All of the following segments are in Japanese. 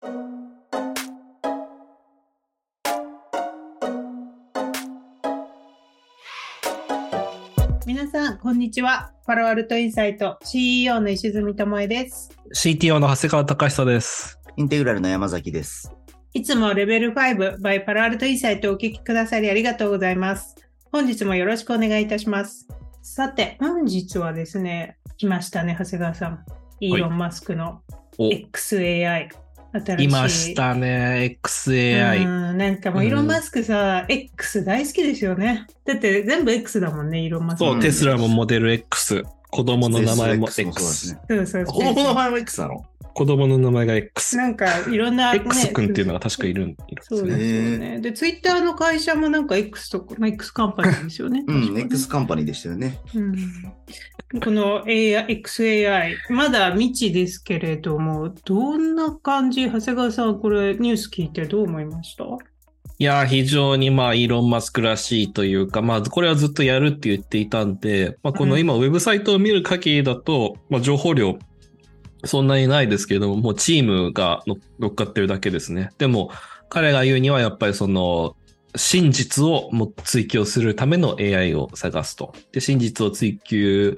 皆さん、こんにちは。パロアルトインサイト CEO の石積智恵です。CTO の長谷川隆久です。インテグラルの山崎です。いつもレベル5 by パロアルトインサイトをお聞きくださりありがとうございます。本日もよろしくお願いいたします。さて、本日はですね、来ましたね、長谷川さん。イーロン・マスクのお、XAI。新しい。いましたね、XAI。うんなんかもうイーロン・マスクさ、X 大好きですよね。だって全部 X だもんね、イーロン・マスク。そう、うんテスラもモデル X。子供の名前も SX もそう X。ですね。そうそう子供の名前も X なの？子供の名前が X。なんかいろんな、ね、X 君っていうのが確かいるんですそうね。ですよね。で、ツイッターの会社もなんか X とか、まあ X カンパニーですよね。うん、X カンパニーでしたよね。うんこの AI XAI、まだ未知ですけれども、どんな感じ、長谷川さん、これニュース聞いてどう思いました？いやー、非常にまあ、イーロン・マスクらしいというか、まあ、これはずっとやるって言っていたんで、まあ、この今、ウェブサイトを見る限りだと、まあ、情報量、そんなにないですけれども、もうチームが乗乗っかってるだけですね。でも、彼が言うには、やっぱりその、真実をも追求するための AI を探すと。で、真実を追求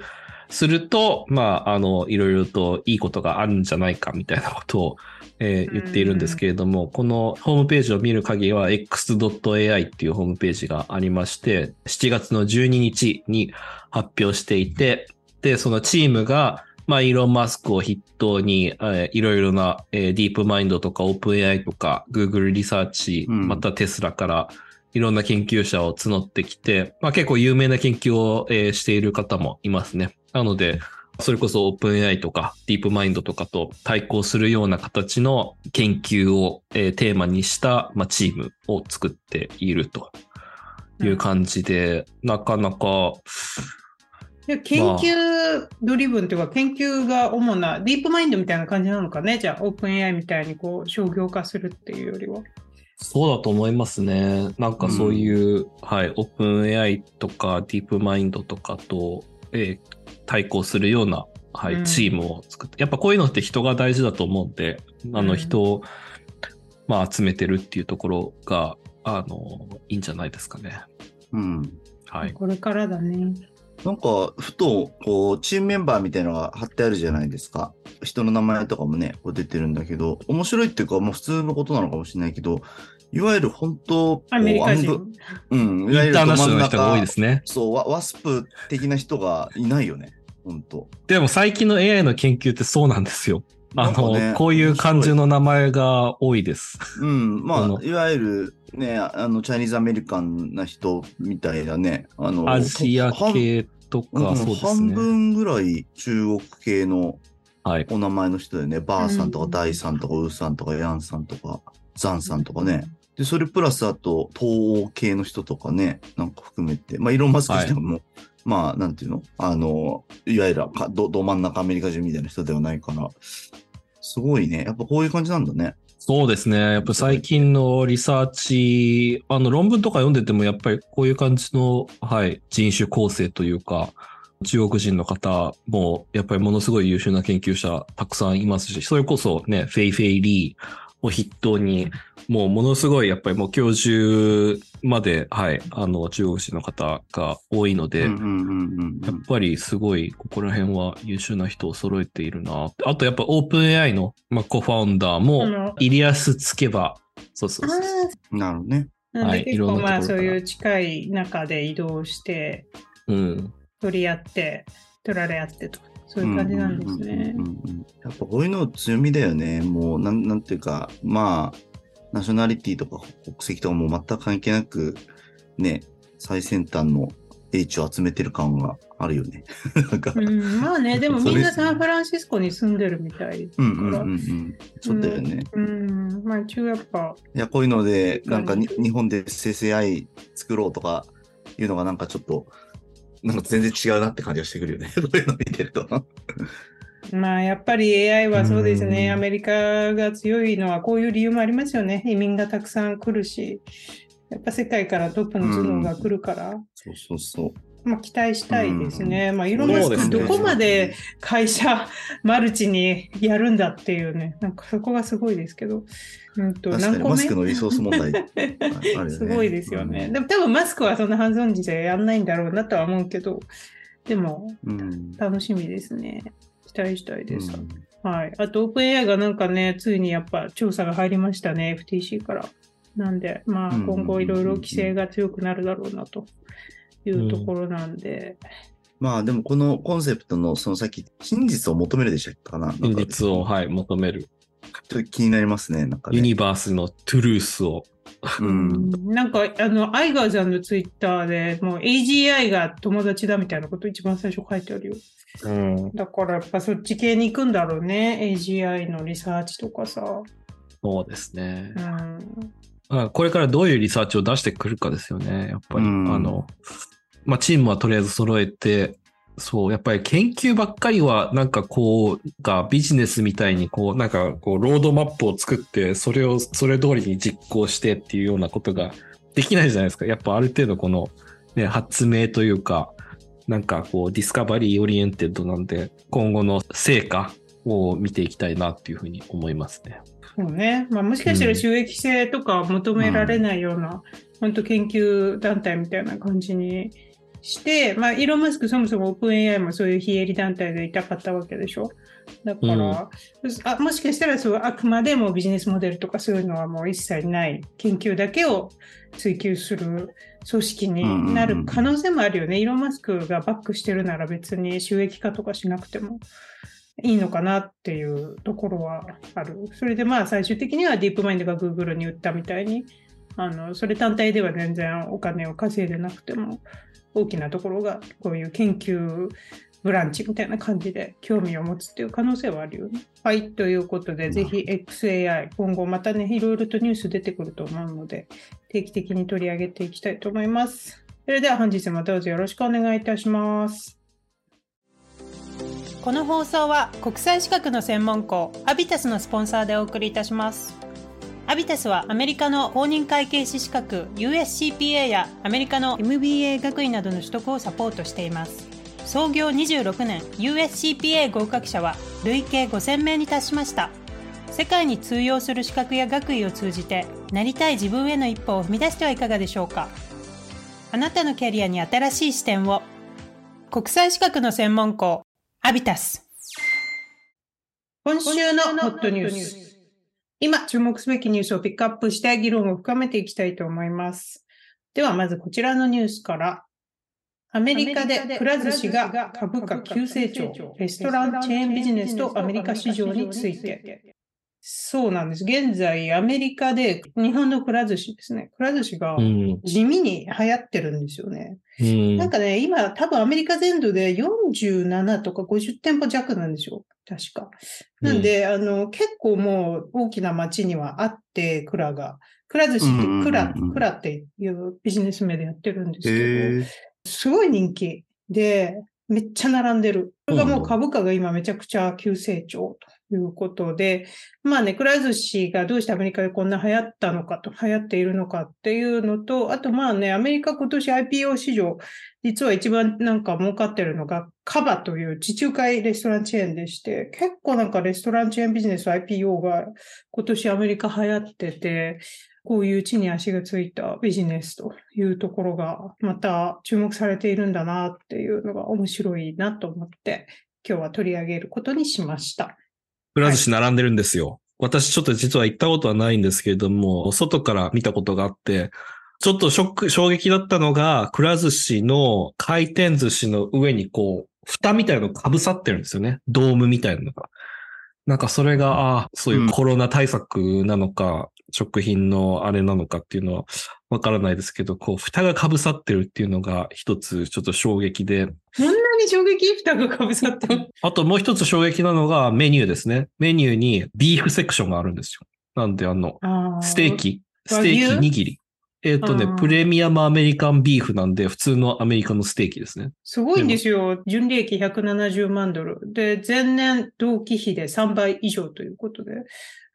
すると、まあ、あの、いろいろといいことがあるんじゃないかみたいなことを、えー言っているんですけれども、このホームページを見る限りは x.ai っていうホームページがありまして、7月の12日に発表していて、で、そのチームが、まあ、イーロン・マスクを筆頭に、えーいろいろな、えーディープマインドとか OpenAI とか Google リサーチ、うんまたテスラからいろんな研究者を募ってきて、まあ、結構有名な研究を、えーしている方もいますね。なので、それこそ OpenAI とか DeepMind とかと対抗するような形の研究を、えーテーマにした、まあ、チームを作っているという感じで、なかなか、いや研究ドリブンというか、研究が主なディープマインドみたいな感じなのかね、じゃあ、オープン AI みたいにこう商業化するっていうよりは。そうだと思いますね。なんかそういう、はい、OpenAI とか DeepMind とかと、えー対抗するような、はい、うんチームを作って、やっぱこういうのって人が大事だと思うんで、あうんの人を、まあ、集めてるっていうところが、あの、いいんじゃないですかね。うん。はい。これからだね。なんか、ふと、こう、チームメンバーみたいなのが貼ってあるじゃないですか。人の名前とかもね、こう出てるんだけど、面白いっていうか、もう普通のことなのかもしれないけど、いわゆる本当、アメリカ人。うん、いインわゆるターナショナルの人が多いい。ですね。そう、ワワスプ的な人がいないよね。本当。でも最近の AI の研究ってそうなんですよ。あの、ねこういう感じの名前が多いです。うん、まあいわゆるね、あの、チャイニーズアメリカンな人みたいなね、あの、アジア系とか、半うんそうです半ね。分ぐらい中国系のはい。お名前の人だよね。バーさんとかうんダイさんとかウーさんとかヤンさんとかザンさんとかね。で、それプラスあと東欧系の人とかね、なんか含めて、まあ、イーロン・マスク自体も、まあ、なんていうの？あの、いわゆるかどど真ん中アメリカ人みたいな人ではないから、すごいね。やっぱこういう感じなんだね。そうですね。やっぱ最近のリサーチ、あの論文とか読んでてもやっぱりこういう感じの、はい、人種構成というか、中国人の方もやっぱりものすごい優秀な研究者たくさんいますし、それこそね、フェイフェイリーを筆頭に、もうものすごいやっぱりもう教授まで、はい、あの中国人の方が多いので、うんうんうんうんやっぱりすごい、ここら辺は優秀な人を揃えているな。あとやっぱオープン AI の、まあ、 co-founder あもの、イリヤ・サツケバー、そうそうそう。あなるほどね。はい結構まあそういう近い中で移動して、うん。取り合って、取られ合ってと。そういう感じなんですねうん。うんうんうんやっぱこういうの強みだよね。もう、なん、なんていうか、まあ、ナショナリティとか国籍とかも全く関係なく、ね、最先端の英知を集めてる感があるよね。なんか、うん、まあ ね、でもみんなサンフランシスコに住んでるみたいだうんうんから。うんうん。そうだよね。うん、まあ一応やっぱ、いや、こういうので、なんか日本で生成 AI 作ろうとかいうのがなんかちょっと、なんか全然違うなって感じがしてくるよね。そういうの見てると。まあやっぱり AI はそうですね、うんアメリカが強いのはこういう理由もありますよね。移民がたくさん来るし、やっぱ世界からトップの頭脳が来るから。そうそうそう。まあ、期待したいですね。まあ、イーロン・マスク、そうですねどこまで会社、マルチにやるんだっていうね、なんかそこがすごいですけど、うんと、確かに何個目？マスクのリソース問題 ねすごいですよね。うんでも多分マスクはそんなハンズオン時じゃやんないんだろうなとは思うけど、でもうん。楽しみですね。期待したいです。うんはい。あと、オープン AI がなんかね、ついにやっぱ調査が入りましたね、FTC から。なんで、まあ、うん今後いろいろ規制が強くなるだろうなというところなんで、まあでもこのコンセプトのそのさっき真実を求めるでしたっけかななんか真実を、はい、求める。ちょっと気になりますね。なんかね。ユニバースのトゥルースを。うん。なんか、あの、アイガーさんのツイッターでもう AGI が友達だみたいなこと一番最初書いてあるよ。うん。だからやっぱそっち系に行くんだろうね。AGI のリサーチとかさ。そうですねう。ん。まあこれからどういうリサーチを出してくるかですよね。やっぱり。うんあの、まあ、チームはとりあえず揃えて、そう、やっぱり研究ばっかりは、なんかこう、がビジネスみたいに、こう、なんかこう、ロードマップを作って、それを、それ通りに実行してっていうようなことができないじゃないですか。やっぱある程度この、ね、発明というか、なんかこう、 discovery-oriented なんで、今後の成果を見ていきたいなっていうふうに思いますね。そうね。まあもしかしたら収益性とか求められないような、本当研究団体みたいな感じにして、まあイーロン・マスクそもそもオープン AI もそういう非営利団体でいたかったわけでしょ？だから、うんあもしかしたらそうあくまでもビジネスモデルとかそういうのはもう一切ない研究だけを追求する組織になる可能性もあるよね。イーロン・マスクがバックしてるなら別に収益化とかしなくてもいいのかなっていうところはある。それでまあ最終的にはディープマインドが Google に売ったみたいに、あのそれ単体では全然お金を稼いでなくても、大きなところがこういう研究ブランチみたいな感じで興味を持つっていう可能性はあるよね。はい、ということで、ぜひ XAI、今後またね、いろいろとニュース出てくると思うので、定期的に取り上げていきたいと思います。それでは本日もどうぞよろしくお願いいたします。この放送は国際資格の専門校アビタスのスポンサーでお送りいたします。アビタスはアメリカの公認会計士資格 USCPA やアメリカの MBA 学位などの取得をサポートしています。創業26年 USCPA 合格者は累計5000名に達しました。世界に通用する資格や学位を通じてなりたい自分への一歩を踏み出してはいかがでしょうかあなたのキャリアに新しい視点を国際資格の専門校アビタス今週のホットニュース今注目すべきニュースをピックアップして議論を深めていきたいと思います。ではまずこちらのニュースから。アメリカでくら寿司が株価急成長。レストランチェーンビジネスとアメリカ市場についてそうなんです。現在、アメリカで日本のくら寿司ですね。くら寿司がうん。地味に流行ってるんですよね。うん。なんかね、今多分アメリカ全土で47とか50店舗弱なんですよ。確か。なんで、あの、結構もう大きな街にはあって、くらが。くら寿司ってくら、うんうんうんくらっていうビジネス名でやってるんですけど。すごい人気で、めっちゃ並んでる。それがもう株価が今めちゃくちゃ急成長ということで、まあね、くら寿司がどうしてアメリカでこんな流行ったのかと、流行っているのかっていうのと、あとまあね、アメリカ今年 IPO 市場、実は一番なんか儲かってるのがカバという地中海レストランチェーンでして、結構なんかレストランチェーンビジネス IPO が今年アメリカ流行ってて、こういう地に足がついたビジネスというところがまた注目されているんだなっていうのが面白いなと思って今日は取り上げることにしました。くら寿司並んでるんですよ。私ちょっと実は行ったことはないんですけれども、外から見たことがあって、ちょっとショック、衝撃だったのが、くら寿司の回転寿司の上にこう、蓋みたいなのが被さってるんですよね。ドームみたいなのが。なんかそれが、ああ、そういうコロナ対策なのか、食品のあれなのかっていうのはわからないですけど、こう、蓋が被さってるっていうのが一つちょっと衝撃で、こんなに衝撃？蓋がかぶさったのあともう一つ衝撃なのがメニューですね。メニューにビーフセクションがあるんですよ。なんであの、ステー。キ、ステーキ握り。えっ、とねプレミアムアメリカンビーフなんで、普通のアメリカのステーキですね。すごいんですよ。純利益170万ドル。で、前年同期比で3倍以上ということで、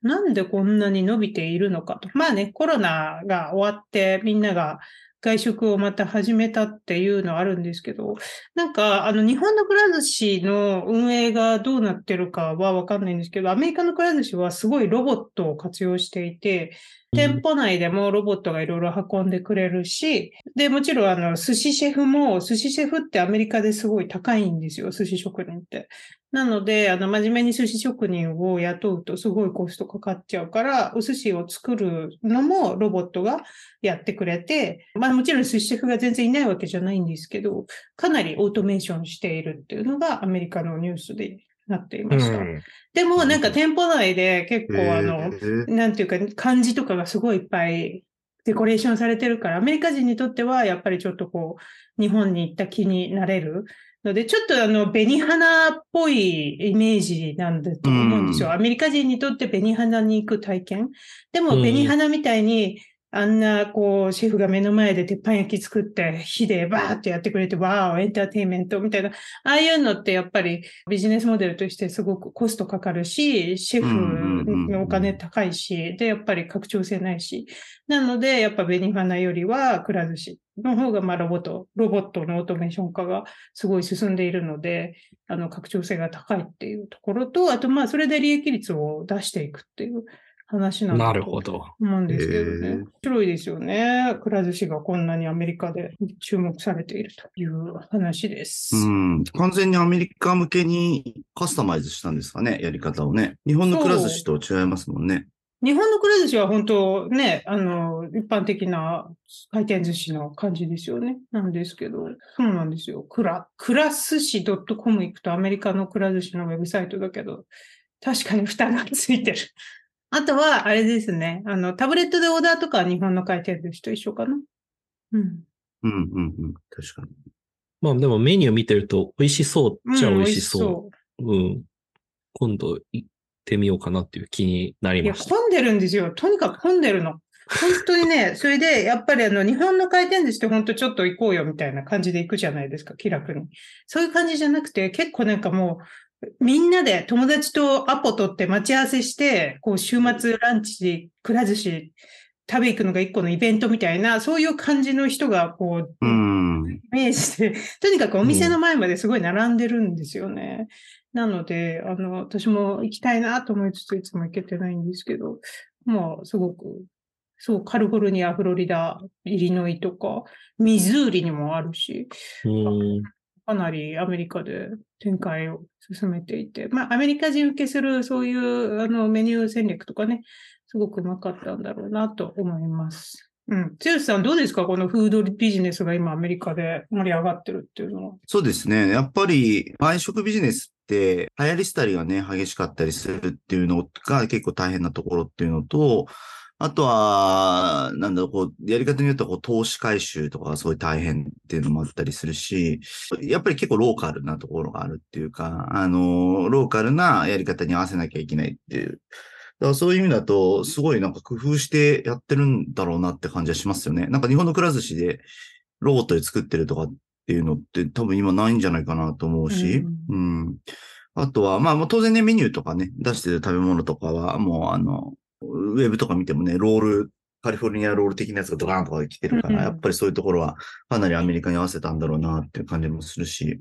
なんでこんなに伸びているのかと。まあね、コロナが終わってみんなが外食をまた始めたっていうのはあるんですけど、なんか、あの、日本のくら寿司の運営がどうなってるかはわかんないんですけど、アメリカのくら寿司はすごいロボットを活用していて、店舗内でもロボットがいろいろ運んでくれるし、で、もちろんあの、寿司シェフも、寿司シェフってアメリカですごい高いんですよ、寿司職人って。なので、あの、真面目に寿司職人を雇うとすごいコストかかっちゃうから、お寿司を作るのもロボットがやってくれて、まあもちろん寿司シェフが全然いないわけじゃないんですけど、かなりオートメーションしているっていうのがアメリカのニュースでなっていました。うん、でもなんか店舗内で結構あの、なんていうか漢字とかがすごいいっぱいデコレーションされてるから、アメリカ人にとってはやっぱりちょっとこう、日本に行った気になれるので、ちょっとあの、紅花っぽいイメージなんだと思うんですよ。アメリカ人にとって紅花に行く体験。でも、紅花みたいに、あんな、こう、シェフが目の前で鉄板焼き作って、火でバーってやってくれて、わー、エンターテインメントみたいな、ああいうのってやっぱりビジネスモデルとしてすごくコストかかるし、シェフのお金高いし、で、やっぱり拡張性ないし。なので、やっぱ紅花よりは、くら寿司の方が、まあ、ロボット、ロボットのオートメーション化がすごい進んでいるので、あの、拡張性が高いっていうところと、あと、まあ、それで利益率を出していくっていう話なんだと思うんですけどね。面白いですよね。くら寿司がこんなにアメリカで注目されているという話です。うん。完全にアメリカ向けにカスタマイズしたんですかね、やり方をね。日本のくら寿司と違いますもんね。日本のくら寿司は本当ね、あの、一般的な回転寿司の感じですよね。なんですけど、そうなんですよ。くら、くら寿司 .com 行くとアメリカのくら寿司のウェブサイトだけど、確かに蓋がついてる。あとは、あれですね。あの、タブレットでオーダーとか日本の回転寿司と一緒かな。うん。うんうんうん。確かに。まあでもメニュー見てると美味しそうっちゃ美味しそう。うん、うん、今度行ってみようかなっていう気になりました。いや、混んでるんですよ。とにかく混んでるの。本当にね、それで、やっぱりあの、日本の回転寿司って本当ちょっと行こうよみたいな感じで行くじゃないですか、気楽に。そういう感じじゃなくて、結構なんかもう、みんなで友達とアポ取って待ち合わせして、こう週末ランチ、くら寿司食べ行くのが一個のイベントみたいな、そういう感じの人がこう、イメージで、とにかくお店の前まですごい並んでるんですよね。うん、なので、あの、私も行きたいなと思いつついつも行けてないんですけど、もうすごく、そう、カリフォルニア、フロリダ、イリノイとか、ミズーリにもあるし、かなりアメリカで展開を進めていて、まあ、アメリカ人受けするそういうあのメニュー戦略とかね、すごくうまかったんだろうなと思います。うん。剛さん、どうですか？このフードビジネスが今アメリカで盛り上がってるっていうのは。そうですね。やっぱり、外食ビジネスって、流行りしたりがね、激しかったりするっていうのが結構大変なところっていうのと、あとは、なんだろう、こう、やり方によっては、こう、投資回収とかがすごい大変っていうのもあったりするし、やっぱり結構ローカルなところがあるっていうか、あの、ローカルなやり方に合わせなきゃいけないっていう。だからそういう意味だと、すごいなんか工夫してやってるんだろうなって感じはしますよね。なんか日本のくら寿司でロボットで作ってるとかっていうのって多分今ないんじゃないかなと思うし、うん、うん。あとは、まあ当然ね、メニューとかね、出してる食べ物とかは、もうあの、ウェブとか見てもね、ロール、カリフォルニアロール的なやつがドカーンとか来てるから、やっぱりそういうところはかなりアメリカに合わせたんだろうなっていう感じもするし、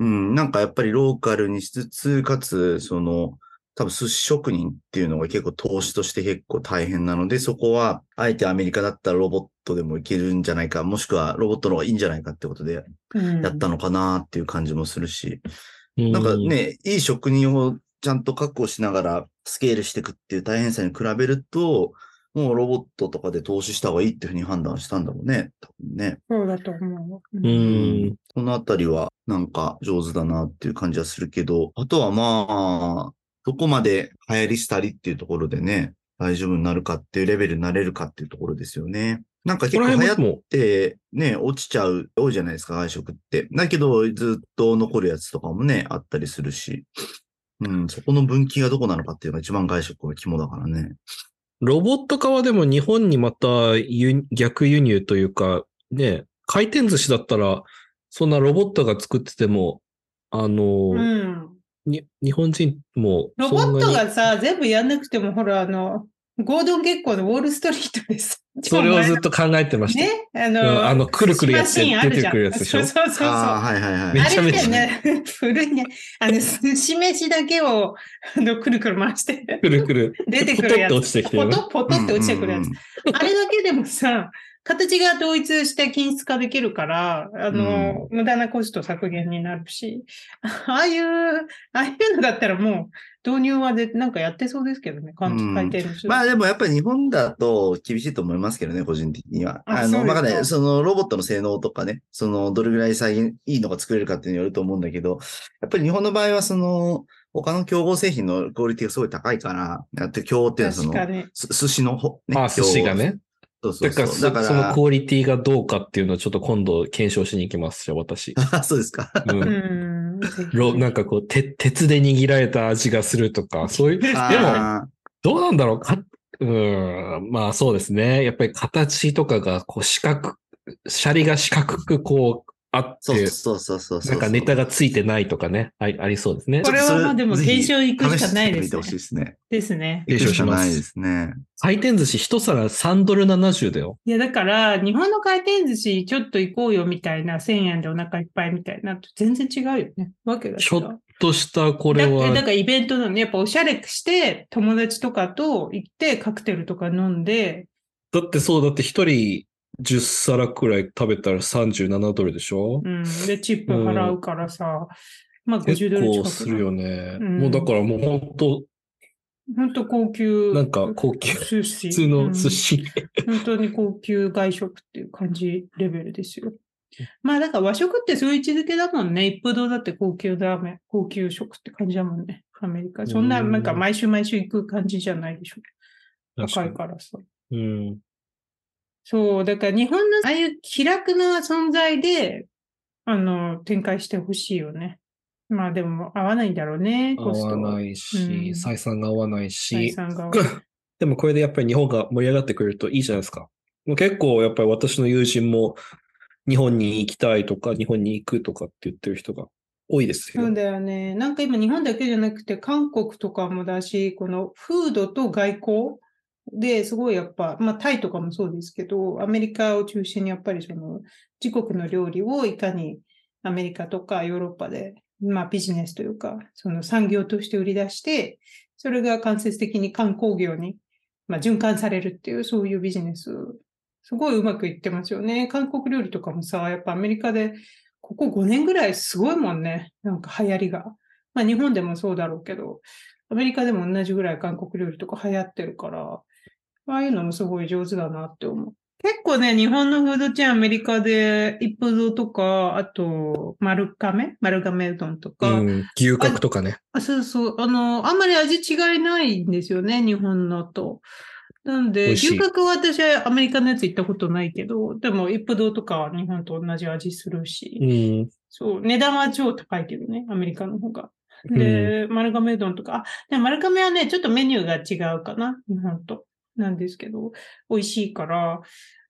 うん、なんかやっぱりローカルにしつつ、かつ、その、多分寿司職人っていうのが結構投資として結構大変なので、そこは、あえてアメリカだったらロボットでもいけるんじゃないか、もしくはロボットの方がいいんじゃないかってことでやったのかなっていう感じもするし、うん、なんかね、いい職人をちゃんと確保しながらスケールしていくっていう大変さに比べると、もうロボットとかで投資した方がいいっていうふうに判断したんだろうね。多分ね。そうだと思う。うん。このあたりはなんか上手だなっていう感じはするけど、あとはまあ、どこまで流行りしたりっていうところでね、大丈夫になるかっていうレベルになれるかっていうところですよね。なんか結構流行ってね、落ちちゃう、多いじゃないですか、外食って。だけど、ずっと残るやつとかもね、あったりするし。うん、そこの分岐がどこなのかっていうのが一番外食が肝だからね。ロボット化はでも日本にまた逆輸入というか、ね、回転寿司だったら、そんなロボットが作ってても、あの、うん、に日本人もロボットがさ、全部やんなくても、ほら、あの、ゴードン結構のウォールストリートです。それをずっと考えてました。ね、あうんの、あの、くるくるやって寿司マシンあるじゃん出てくるやつでしょ？そうそうそうそう。ああ、はいはいはい。めちゃめちゃね、古いね。あの、寿司飯だけを、あの、くるくる回して、くるくる。出てくるやつ。ポトッと落ちてきてるねポトポトって落ちてくるやつ。うんうんあれだけでもさ、形が統一して均質化できるから、あの、無駄なコスト削減になるし、ああいう、ああいうのだったらもう、導入はで、なんかやってそうですけどね、回うん回転寿司。まあでもやっぱり日本だと厳しいと思いますけどね、個人的には。あの、まあね、そのロボットの性能とかね、そのどれぐらい再現、いいのが作れるかっていうのによると思うんだけど、やっぱり日本の場合はその、他の競合製品のクオリティがすごい高いから、やって競合っていうのはその、寿司のほ、ねあ、寿司が。ね。そうそうそう。だからそ、だかそのら、クオリティがどうかっていうのをちょっと今度検証しに行きますじゃあ私。あそうですか。う。うんん。ぜ ひろなんかこう、て鉄で握られた味がするとか、そういう、でも、あどうなんだろうか、うーん、まあそうですね。やっぱり形とかが、こう四角、シャリが四角くこうあっーそうて、そうそうそうそう。なんかネタがついてないとかね、ありありそうですねこ。れはまあでも検証行くしかないですね試してみてほしいですね。ですね。検証しかないですね。回転寿司一皿3ドル70だよ。いや、だから、日本の回転寿司ちょっと行こうよみたいな、1000円でお腹いっぱいみたいなと全然違うよね。わけが違う。ちょっとしたこれだだは、からイベントなのね。やっぱおしゃれして、友達とかと行ってカクテルとか飲んで、だってそう、だって一人10皿くらい食べたら37ドルでしょ？うん。で、チップ払うからさ、まあ結50ドル近く。構するよね。うんもうだからもう本当本当高級。なんか高級寿司。普通の寿司。うん本当に高級外食っていう感じレベルですよ。まあだから和食ってそういう位置づけだもんね。一風堂だって高級ラーメン、高級食って感じだもんね。アメリカ。そんな、うんなんか毎週毎週行く感じじゃないでしょ。高いからさ。うん。そう、だから日本のああいう気楽な存在で、あの、展開してほしいよね。まあでも合わないんだろうね、合わないし、うん採算が合わない採し、算が。でもこれでやっぱり日本が盛り上がってくれるといいじゃないですか。もう結構やっぱり私の友人も日本に行きたいとか日本に行くとかって言ってる人が多いですよそう。だよね。なんか今日本だけじゃなくて韓国とかもだし、このフードと外交ですごいやっぱ、まあタイとかもそうですけど、アメリカを中心にやっぱりその自国の料理をいかにアメリカとかヨーロッパで、まあビジネスというか、その産業として売り出して、それが間接的に観光業に、まあ、循環されるっていう、そういうビジネス、すごいうまくいってますよね。韓国料理とかもさ、やっぱアメリカでここ5年ぐらいすごいもんね。なんか流行りが。まあ日本でもそうだろうけど、アメリカでも同じぐらい韓国料理とか流行ってるから、ああいうのもすごい上手だなって思う。結構ね、日本のフードチェーンアメリカで一風堂とか、あと、丸亀？丸亀うどんとか、うん、牛角とかね。あそうそう。あの、あんまり味違いないんですよね、日本のと。なん美で、牛角は私はアメリカのやつ行ったことないけど、でも一風堂とかは日本と同じ味するし、うん。そう、値段は超高いけどね、アメリカの方が。で、丸亀うどんとか、あ、でも丸亀はね、ちょっとメニューが違うかな、日本と。なんですけど、美味しいから、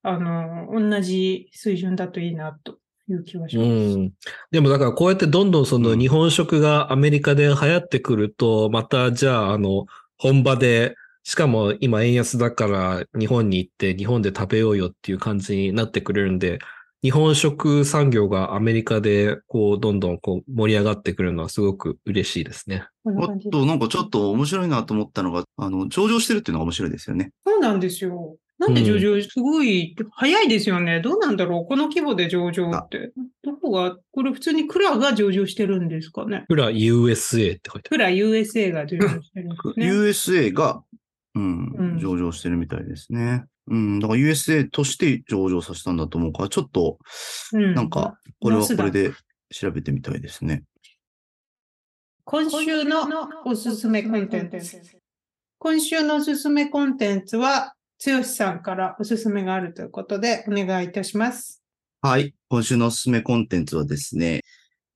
あの、同じ水準だといいな、という気はしうます。ん。でもだからこうやってどんどんそのうん日本食がアメリカで流行ってくると、またじゃああの本場で、しかも今円安だから日本に行って日本で食べようよっていう感じになってくれるんで、日本食産業がアメリカでこうどんどんこう盛り上がってくるのはすごく嬉しいですね。あと、なんかちょっと面白いなと思ったのが、あの、上場してるっていうのが面白いですよね。そうなんですよ。なんで上場、すごい、早いですよね。どうなんだろうこの規模で上場って。どこが、これ普通にクラが上場してるんですかね。プラ USA って書いてある。クラ USA が上場してるんですね。USA が、うん、うん上場してるみたいですね。うん、だから USA として上場させたんだと思うから、ちょっと、うんなんか、これはこれで調べてみたいですね。今週のおすすめコンテンツ。今週のおすすめコンテンツは、つよしさんからおすすめがあるということでお願いいたします。はい。今週のおすすめコンテンツはですね、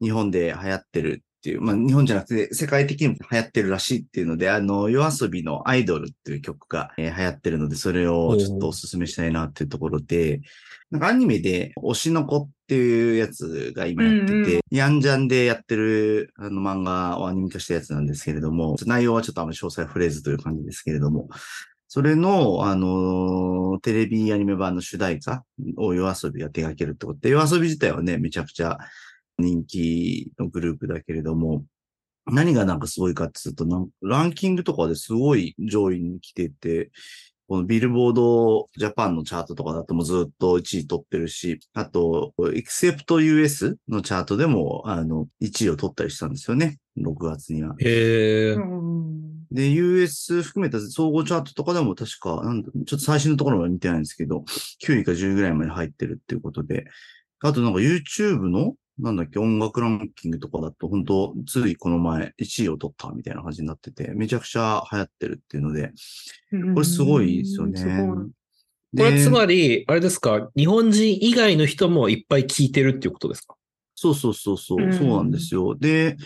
日本で流行ってるっていう、まあ日本じゃなくて世界的にも流行ってるらしいっていうので、あの、夜遊びのアイドルっていう曲が、えー流行ってるので、それをちょっとおすすめしたいなっていうところで、なんかアニメで推しの子っていうやつが今やってて、うんうん。ヤンジャンでやってるあの漫画をアニメ化したやつなんですけれども、内容はちょっとあんまり詳細は触れずという感じですけれども、それの、あのーの、テレビアニメ版の主題歌を夜遊びが手掛けるってことで、夜遊び自体はね、めちゃくちゃ人気のグループだけれども、何がなんかすごいかっていうと、なんランキングとかですごい上位に来てて、このビルボードジャパンのチャートとかだともうずっと1位取ってるし、あと、Except US のチャートでも、あの、1位を取ったりしたんですよね。6月には。へで、US 含めた総合チャートとかでも確か、なんだちょっと最新のところまで見てないんですけど、9位か10位ぐらいまで入ってるっていうことで、あとなんか YouTube の、なんだっけ、音楽ランキングとかだと、本当ついこの前1位を取ったみたいな感じになってて、めちゃくちゃ流行ってるっていうので、これすごいですよね。これでつまり、あれですか、日本人以外の人もいっぱい聞いてるっていうことですか？そうそうそうそう、うんそうなんですよ。で、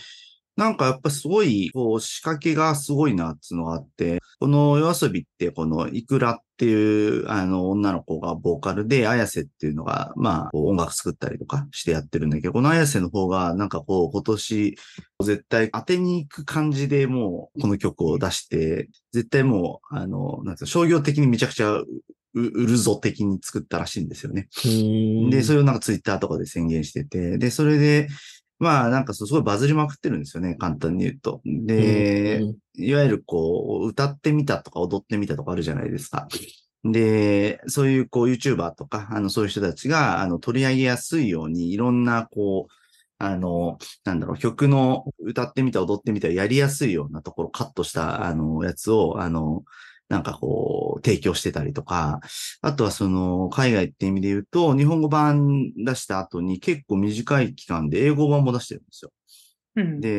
なんかやっぱすごい、こう、仕掛けがすごいなっていうのがあって、この夜遊びって、このイクラっていう、あの、女の子がボーカルで、綾瀬っていうのが、まあ、こう音楽作ったりとかしてやってるんだけど、この綾瀬の方が、なんかこう、今年、絶対当てに行く感じでもう、この曲を出して、絶対もう、あの、なんつうの商業的にめちゃくちゃ売るぞ的に作ったらしいんですよね。で、それ、れをなんかツイッターとかで宣言してて、で、それで、まあなんかすごいバズりまくってるんですよね、簡単に言うと。で、いわゆるこう、歌ってみたとか踊ってみたとかあるじゃないですか。で、そういうこう YouTuber とか、あの、そういう人たちが、あの、取り上げやすいように、いろんなこう、あの、なんだろう、曲の歌ってみた、踊ってみた、やりやすいようなところカットした、あの、やつを、あの、なんかこう、提供してたりとか、あとはその、海外って意味で言うと、日本語版出した後に結構短い期間で英語版も出してるんですよ。うんで、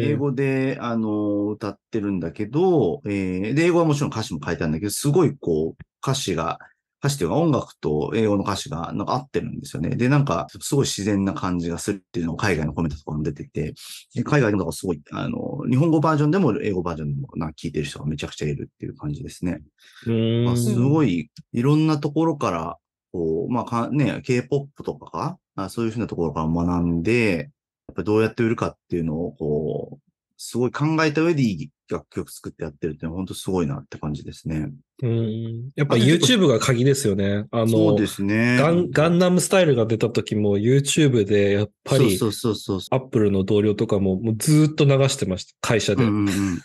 ー英語で、あの、歌ってるんだけど、えーで、英語はもちろん歌詞も書いてあるんだけど、すごいこう、歌詞が、歌詞というか音楽と英語の歌詞がなんか合ってるんですよね。で、なんか、すごい自然な感じがするっていうのを海外のコメントとかも出てて、で海外でもだからすごい、あの、日本語バージョンでも英語バージョンでもなんか聞いてる人がめちゃくちゃいるっていう感じですね。うんまあ、すごい、いろんなところから、こう、まあか、ね、K-POP とかかあそういうふうなところから学んで、やっぱどうやって売るかっていうのを、こう、すごい考えた上でいい楽曲作ってやってるっていうのは本当すごいなって感じですね。うんやっぱ YouTube が鍵ですよね。あのそうで、すね。ガンガンナムスタイルが出た時も YouTube でやっぱりそうそうそうそアップルの同僚とかももうずーっと流してました。会社う。で。うんうんうん、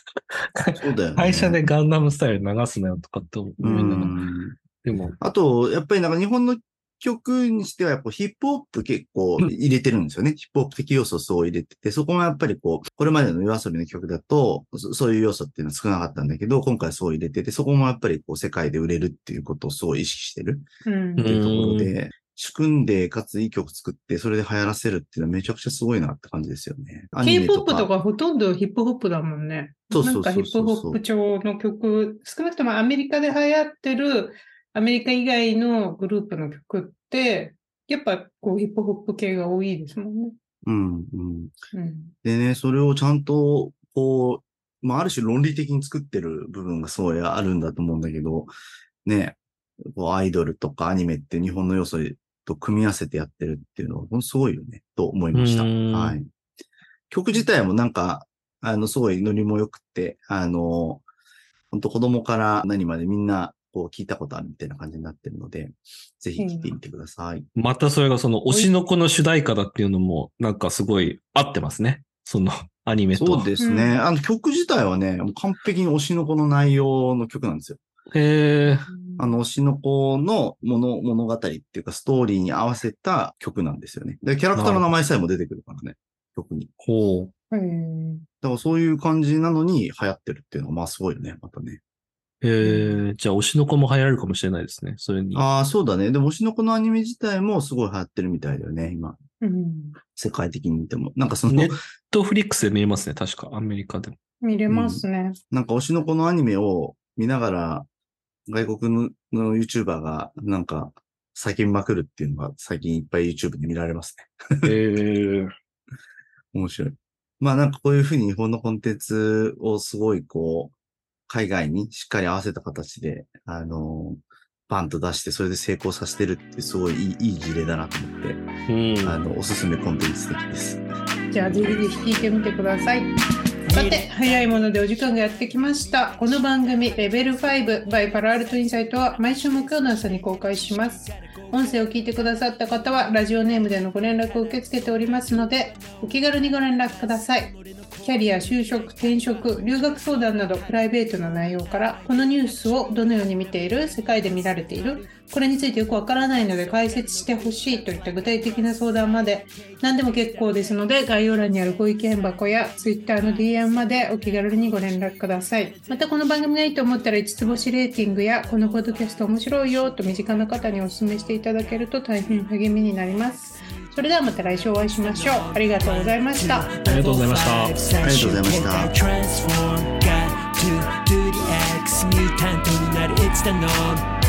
そうだよね。会社でガンナムスタイル流すなよとかって思ういながらん。でも、あと、やっぱりなんか日本の曲にしてはやっぱヒップホップ結構入れてるんですよね。ヒップホップ的要素をすごい入れてて、そこもやっぱりこう、これまでの夜遊びの曲だと、そそういう要素っていうのは少なかったんだけど、今回そう入れてて、そこもやっぱりこう世界で売れるっていうことをすごい意識してるうんっていうところで、仕組んで、かついい曲作って、それで流行らせるっていうのはめちゃくちゃすごいなって感じですよね。K-POP とかほとんどヒップホップだもんね。そうそうそうそうなんかヒップホップ調の曲、少なくともアメリカで流行ってるアメリカ以外のグループの曲って、やっぱこうヒップホップ系が多いですもんね。うん、うん。うん。でね、それをちゃんと、こう、まあ、ある種論理的に作ってる部分がすごいあるんだと思うんだけど、ね、こうアイドルとかアニメって日本の要素と組み合わせてやってるっていうのは、ほんとすごいよね、と思いました。うんはい。曲自体もなんか、あの、すごいノリも良くって、あの、本当子供から何までみんな、こう聞いたことあるみたいな感じになってるので、ぜひ聞いてみてください。またそれがその推しの子の主題歌だっていうのもなんかすごい合ってますね。そのアニメと。そうですね。うんあの曲自体はね、もう完璧に推しの子の内容の曲なんですよ。へえ。あの、推しの子の物物語っていうか、ストーリーに合わせた曲なんですよね。で、キャラクターの名前さえも出てくるからね、曲に。ほう。だからそういう感じなのに流行ってるっていうのは、まあすごいよね、またね。へえ。じゃあ推しの子も流行るかもしれないですね。それに。ああ、そうだね。でも、推しの子のアニメ自体もすごい流行ってるみたいだよね、今。うん。世界的に見ても。なんかその、ネットフリックスで見えますね。確か、アメリカでも。見れますね。なんか推しの子のアニメを見ながら、外国のの YouTuber がなんか叫びまくるっていうのが最近いっぱい YouTube で見られますね。へえ。面白い。まあなんかこういうふうに日本のコンテンツをすごいこう、海外にしっかり合わせた形で、あの、バンと出してそれで成功させてるってすごいいいいい事例だなと思って、うん。あの、おすすめコンテンツ的です。じゃあぜひぜひ聞いてみてください。ささて、早いものでお時間がやってきました。この番組、レベル5 by パラアルトインサイトは毎週木曜の朝に公開します。音声を聞いてくださった方は、ラジオネームでのご連絡を受け付けておりますので、お気軽にご連絡ください。キャリア、就職、転職、留学相談などプライベートな内容から、このニュースをどのように見ている、世界で見られている、これについてよくわからないので解説してほしいといった具体的な相談まで何でも結構ですので概要欄にあるご意見箱や Twitter の DM までお気軽にご連絡ください。またこの番組がいいと思ったら5つ星レーティングやこのポッドキャスト面白いよと身近な方にお勧めしていただけると大変励みになります。それではまた来週お会いしましょう。ありがとうございました。ありがとうございましたありがとうございました to do the X ミュータントになる It's the norm Hey,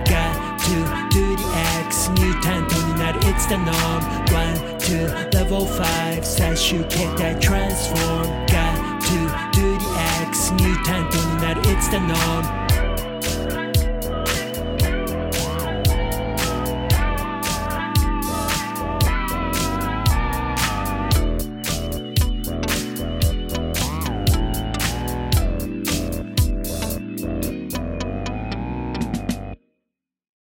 X ミュータントになる It's the norm One, two, level 5最終形態 Transform Got to do the X ミュータントになる It's the norm